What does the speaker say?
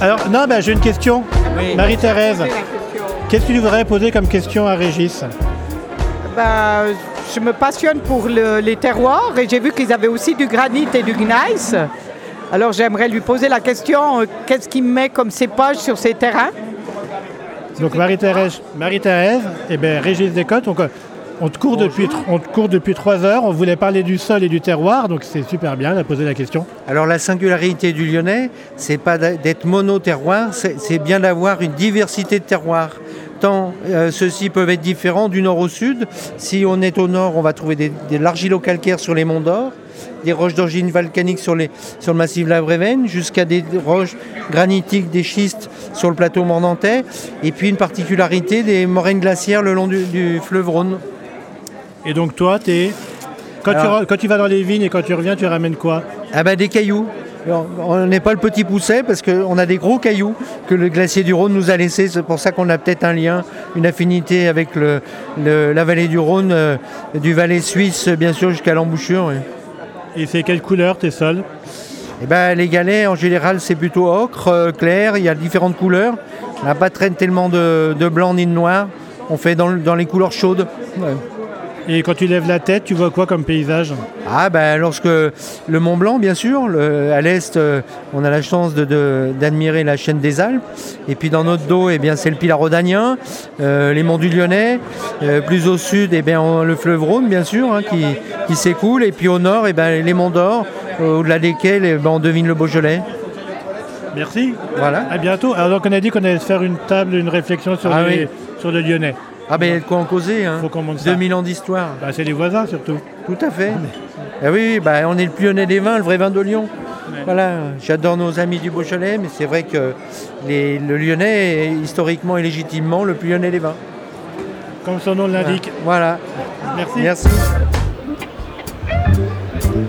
Alors, non, ben, j'ai une question. Oui. Marie-Thérèse, qu'est-ce que tu voudrais poser comme question à Régis Ben, je me passionne pour le- les terroirs et j'ai vu qu'ils avaient aussi du granit et du gneiss. Alors j'aimerais lui poser la question, euh, qu'est-ce qu'il met comme cépage sur ces terrains? Donc, Marie-Thérèse, Marie-Thérèse et ben, Régis Descotes. Donc, euh, on te, court depuis, on te court depuis trois heures. On voulait parler du sol et du terroir, donc c'est super bien de poser la question. Alors la singularité du Lyonnais, c'est pas d'être mono-terroir, c'est bien d'avoir une diversité de terroirs. Tant euh, ceux-ci peuvent être différents du nord au sud. Si on est au nord, on va trouver des, de l'argilo-calcaire sur les monts d'Or, des roches d'origine volcanique sur, les, sur le massif de la Brévenne, jusqu'à des roches granitiques, des schistes sur le plateau mornantais, et puis une particularité des moraines glaciaires le long du, du fleuve Rhône. Et donc, toi, quand, tu, Alors- re- quand tu vas dans les vignes et quand tu reviens, tu ramènes quoi Ah ben des cailloux. Alors, on n'est pas le petit pousset parce qu'on a des gros cailloux que le glacier du Rhône nous a laissés. C'est pour ça qu'on a peut-être un lien, une affinité avec le, le- la vallée du Rhône, euh, du Valais suisse bien sûr jusqu'à l'embouchure. oui. Et c'est quelle couleur tes sols Eh ben, les galets en général c'est plutôt ocre, euh, clair, il y a différentes couleurs. On n'a pas tellement de, de blanc ni de noir. On fait dans, le- dans les couleurs chaudes. Ouais. Et quand tu lèves la tête, tu vois quoi comme paysage Ah ben lorsque le Mont Blanc bien sûr, le- à l'est euh, on a la chance de- de- d'admirer la chaîne des Alpes et puis dans notre dos eh bien c'est le Pilat rhodanien, euh, les monts du Lyonnais, Euh, plus au sud eh bien on- le fleuve Rhône bien sûr hein, qui, qui s'écoule et puis au nord eh ben, les monts d'Or au-delà desquels eh ben, on devine le Beaujolais. Merci. Voilà. À bientôt. Alors donc on a dit qu'on allait faire une table, une réflexion sur, Ah les- oui. sur le Lyonnais. Ah ben il y a de quoi en causer hein. Faut qu'on monte ça. 2000 ans d'histoire. Bah, c'est les voisins surtout. Tout à fait. Ah oui, bah, on est le lyonnais des vins, le vrai vin de Lyon. Voilà, j'adore nos amis du Beaujolais, mais c'est vrai que les- le lyonnais est historiquement et légitimement le lyonnais des vins. Comme son nom l'indique. Voilà. Merci. Merci.